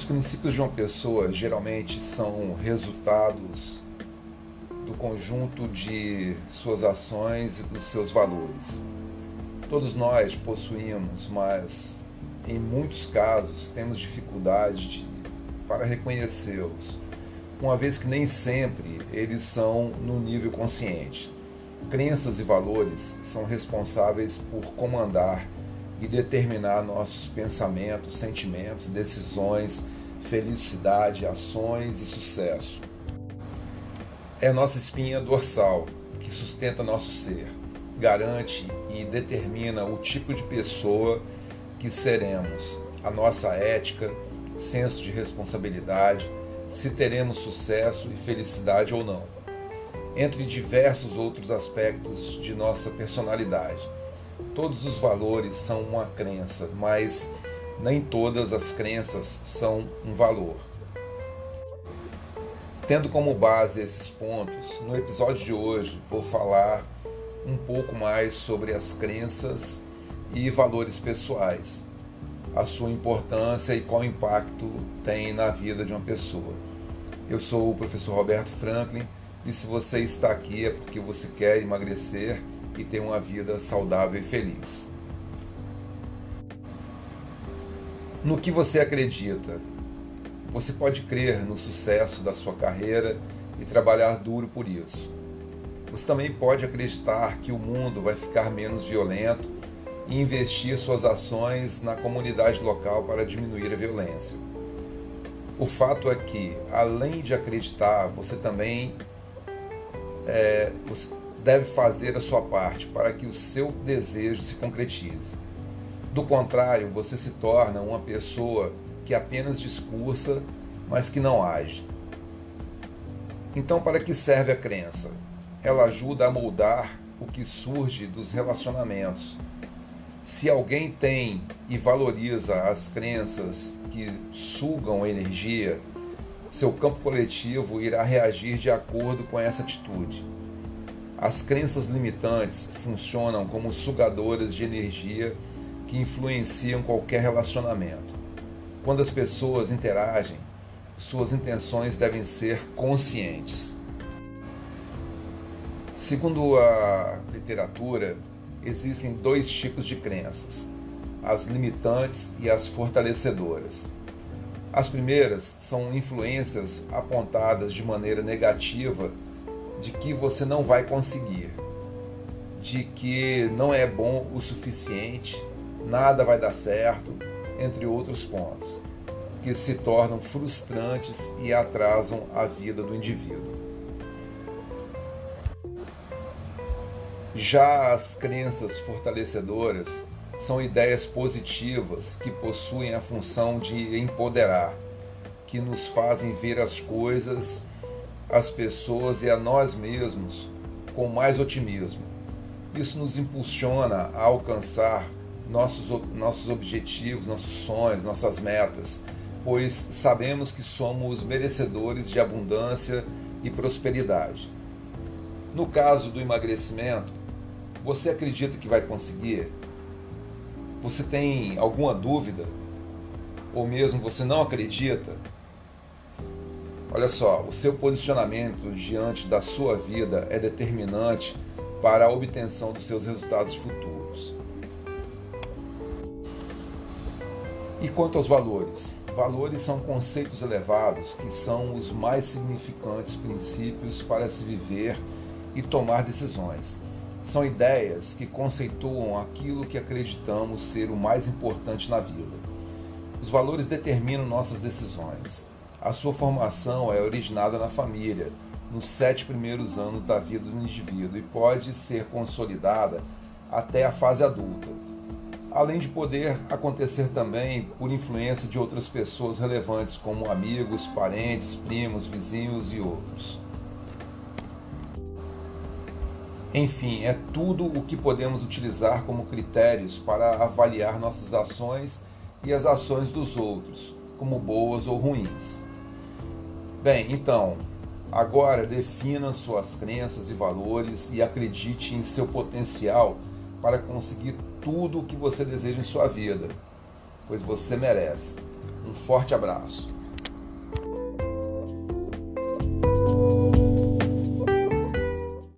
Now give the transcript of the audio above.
Os princípios de uma pessoa geralmente são resultados do conjunto de suas ações e dos seus valores. Todos nós possuímos, mas em muitos casos temos dificuldade de, para reconhecê-los, uma vez que nem sempre eles são no nível consciente. Crenças e valores são responsáveis por comandar e determinar nossos pensamentos, sentimentos, decisões, felicidade, ações e sucesso. É nossa espinha dorsal que sustenta nosso ser, garante e determina o tipo de pessoa que seremos, a nossa ética, senso de responsabilidade, se teremos sucesso e felicidade ou não, entre diversos outros aspectos de nossa personalidade. Todos os valores são uma crença, mas nem todas as crenças são um valor. Tendo como base esses pontos, no episódio de hoje vou falar um pouco mais sobre as crenças e valores pessoais, a sua importância e qual impacto tem na vida de uma pessoa. Eu sou o professor Roberto Franklin e se você está aqui é porque você quer emagrecer e ter uma vida saudável e feliz. No que você acredita? Você pode crer no sucesso da sua carreira e trabalhar duro por isso. Você também pode acreditar que o mundo vai ficar menos violento e investir suas ações na comunidade local para diminuir a violência. O fato é que, além de acreditar, você também é, você deve fazer a sua parte para que o seu desejo se concretize. Do contrário, você se torna uma pessoa que apenas discursa, mas que não age. Então, para que serve a crença? Ela ajuda a moldar o que surge dos relacionamentos. Se alguém tem e valoriza as crenças que sugam energia, seu campo coletivo irá reagir de acordo com essa atitude. As crenças limitantes funcionam como sugadoras de energia que influenciam qualquer relacionamento. Quando as pessoas interagem, suas intenções devem ser conscientes. Segundo a literatura, existem dois tipos de crenças: as limitantes e as fortalecedoras. As primeiras são influências apontadas de maneira negativa de que você não vai conseguir, de que não é bom o suficiente, nada vai dar certo, entre outros pontos, que se tornam frustrantes e atrasam a vida do indivíduo. Já as crenças fortalecedoras são ideias positivas que possuem a função de empoderar, que nos fazem ver as coisas, as pessoas e a nós mesmos com mais otimismo. Isso nos impulsiona a alcançar nossos, nossos objetivos, nossos sonhos, nossas metas, pois sabemos que somos merecedores de abundância e prosperidade. No caso do emagrecimento, você acredita que vai conseguir? Você tem alguma dúvida? Ou mesmo você não acredita? Olha só, o seu posicionamento diante da sua vida é determinante para a obtenção dos seus resultados futuros. E quanto aos valores? Valores são conceitos elevados que são os mais significantes princípios para se viver e tomar decisões. São ideias que conceituam aquilo que acreditamos ser o mais importante na vida. Os valores determinam nossas decisões. A sua formação é originada na família, nos sete primeiros anos da vida do indivíduo e pode ser consolidada até a fase adulta, além de poder acontecer também por influência de outras pessoas relevantes, como amigos, parentes, primos, vizinhos e outros. Enfim, é tudo o que podemos utilizar como critérios para avaliar nossas ações e as ações dos outros, como boas ou ruins. Bem, então, agora defina suas crenças e valores e acredite em seu potencial para conseguir tudo o que você deseja em sua vida, pois você merece. Um forte abraço.